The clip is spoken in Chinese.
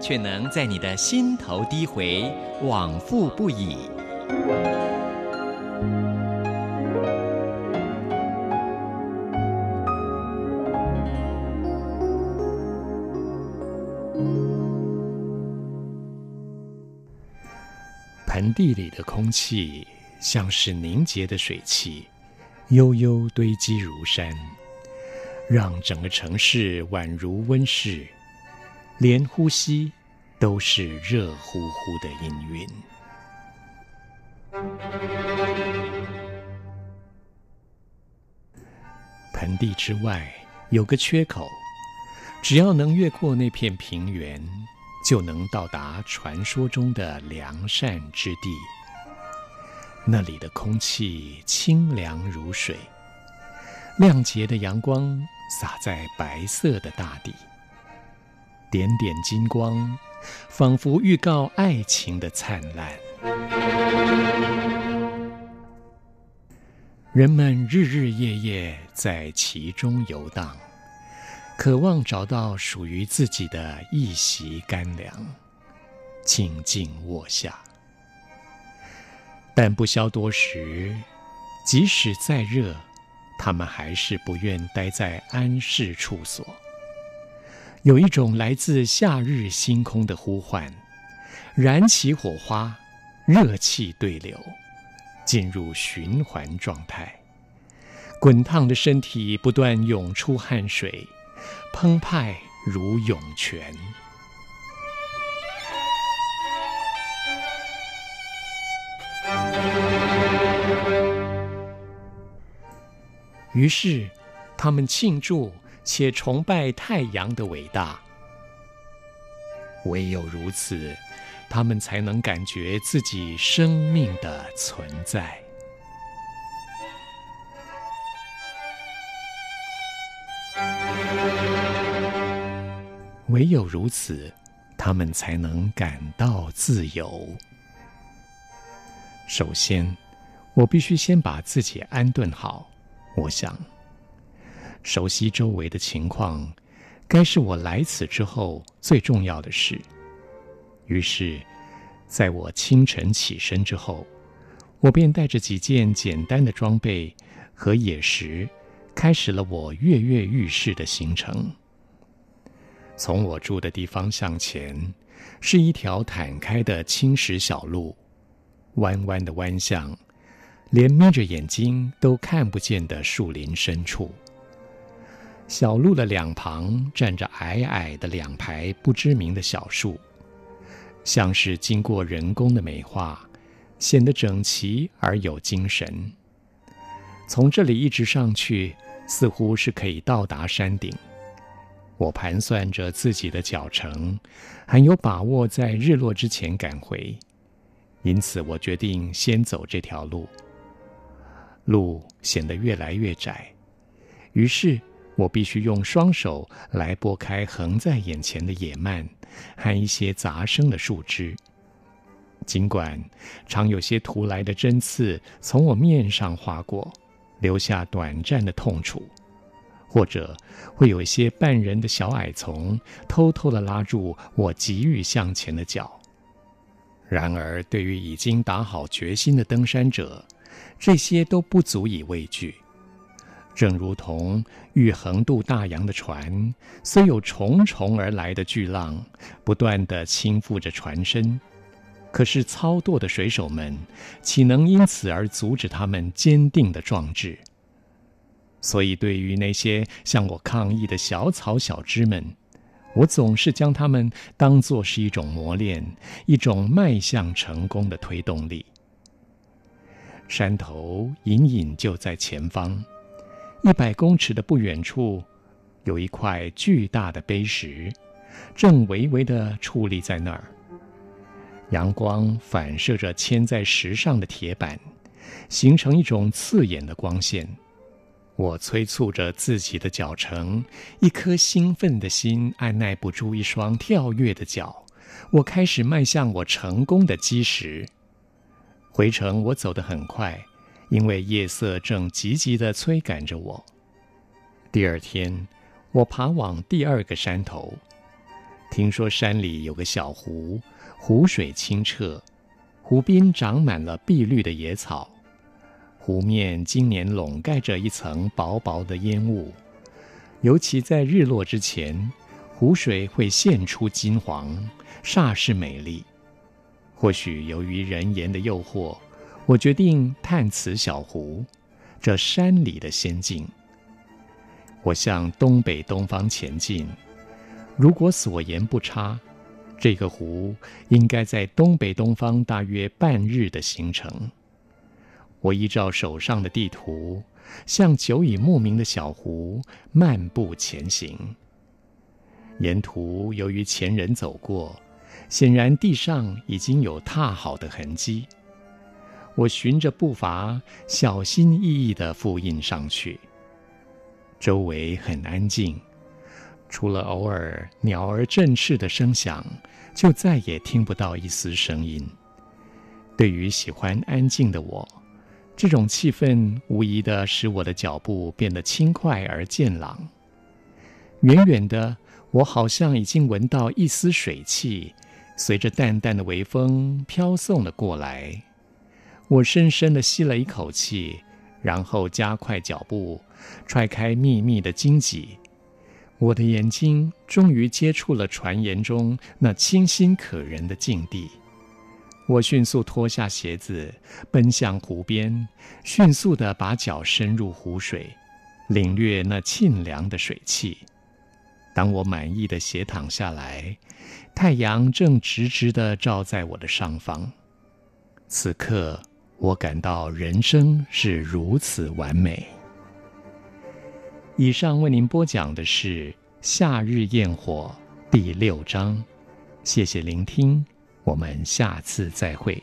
却能在你的心头低回，往复不已。盆地里的空气像是凝结的水汽，悠悠堆积如山，让整个城市宛如温室，连呼吸都是热乎乎的氤氲。盆地之外有个缺口，只要能越过那片平原，就能到达传说中的良善之地。那里的空气清凉如水，亮洁的阳光洒在白色的大地，点点金光，仿佛预告爱情的灿烂。人们日日夜夜在其中游荡。渴望找到属于自己的一席干粮，静静卧下。但不消多时，即使再热，他们还是不愿待在安适处所。有一种来自夏日星空的呼唤，燃起火花，热气对流，进入循环状态。滚烫的身体不断涌出汗水。澎湃如涌泉。于是，他们庆祝且崇拜太阳的伟大。唯有如此，他们才能感觉自己生命的存在。唯有如此，他们才能感到自由。首先，我必须先把自己安顿好。我想，熟悉周围的情况，该是我来此之后最重要的事。于是，在我清晨起身之后，我便带着几件简单的装备和野食，开始了我跃跃欲试的行程。从我住的地方向前，是一条坦开的青石小路，弯弯的弯向，连眯着眼睛都看不见的树林深处。小路的两旁站着矮矮的两排不知名的小树，像是经过人工的美化，显得整齐而有精神。从这里一直上去，似乎是可以到达山顶。我盘算着自己的脚程，很有把握在日落之前赶回，因此我决定先走这条路。路显得越来越窄，于是我必须用双手来拨开横在眼前的野蔓和一些杂生的树枝。尽管常有些突来的针刺从我面上划过，留下短暂的痛楚。或者会有一些半人的小矮丛偷偷地拉住我急于向前的脚。然而，对于已经打好决心的登山者，这些都不足以畏惧。正如同欲横渡大洋的船，虽有重重而来的巨浪不断地倾覆着船身，可是操舵的水手们岂能因此而阻止他们坚定的壮志？所以，对于那些向我抗议的小草小枝们，我总是将它们当作是一种磨练，一种迈向成功的推动力。山头隐隐就在前方，一百公尺的不远处，有一块巨大的碑石，正微微地矗立在那儿。阳光反射着嵌在石上的铁板，形成一种刺眼的光线。我催促着自己的脚程，一颗兴奋的心按捺不住一双跳跃的脚。我开始迈向我成功的基石。回程我走得很快，因为夜色正急急地催赶着我。第二天，我爬往第二个山头，听说山里有个小湖，湖水清澈，湖边长满了碧绿的野草。湖面今年笼盖着一层薄薄的烟雾，尤其在日落之前，湖水会现出金黄，煞是美丽。或许由于人言的诱惑，我决定探此小湖，这山里的仙境。我向东北东方前进，如果所言不差，这个湖应该在东北东方大约半日的行程。我依照手上的地图，向久已慕名的小湖漫步前行。沿途由于前人走过，显然地上已经有踏好的痕迹。我循着步伐，小心翼翼地复印上去。周围很安静，除了偶尔鸟儿振翅的声响，就再也听不到一丝声音。对于喜欢安静的我，这种气氛无疑地使我的脚步变得轻快而健朗。远远的，我好像已经闻到一丝水汽，随着淡淡的微风飘送了过来。我深深地吸了一口气，然后加快脚步，踹开密密的荆棘。我的眼睛终于接触了传言中那清新可人的境地。我迅速脱下鞋子，奔向湖边，迅速地把脚伸入湖水，领略那沁凉的水汽。当我满意地斜躺下来，太阳正直直地照在我的上方。此刻，我感到人生是如此完美。以上为您播讲的是《夏日焰火》第六章，谢谢聆听。我们下次再会。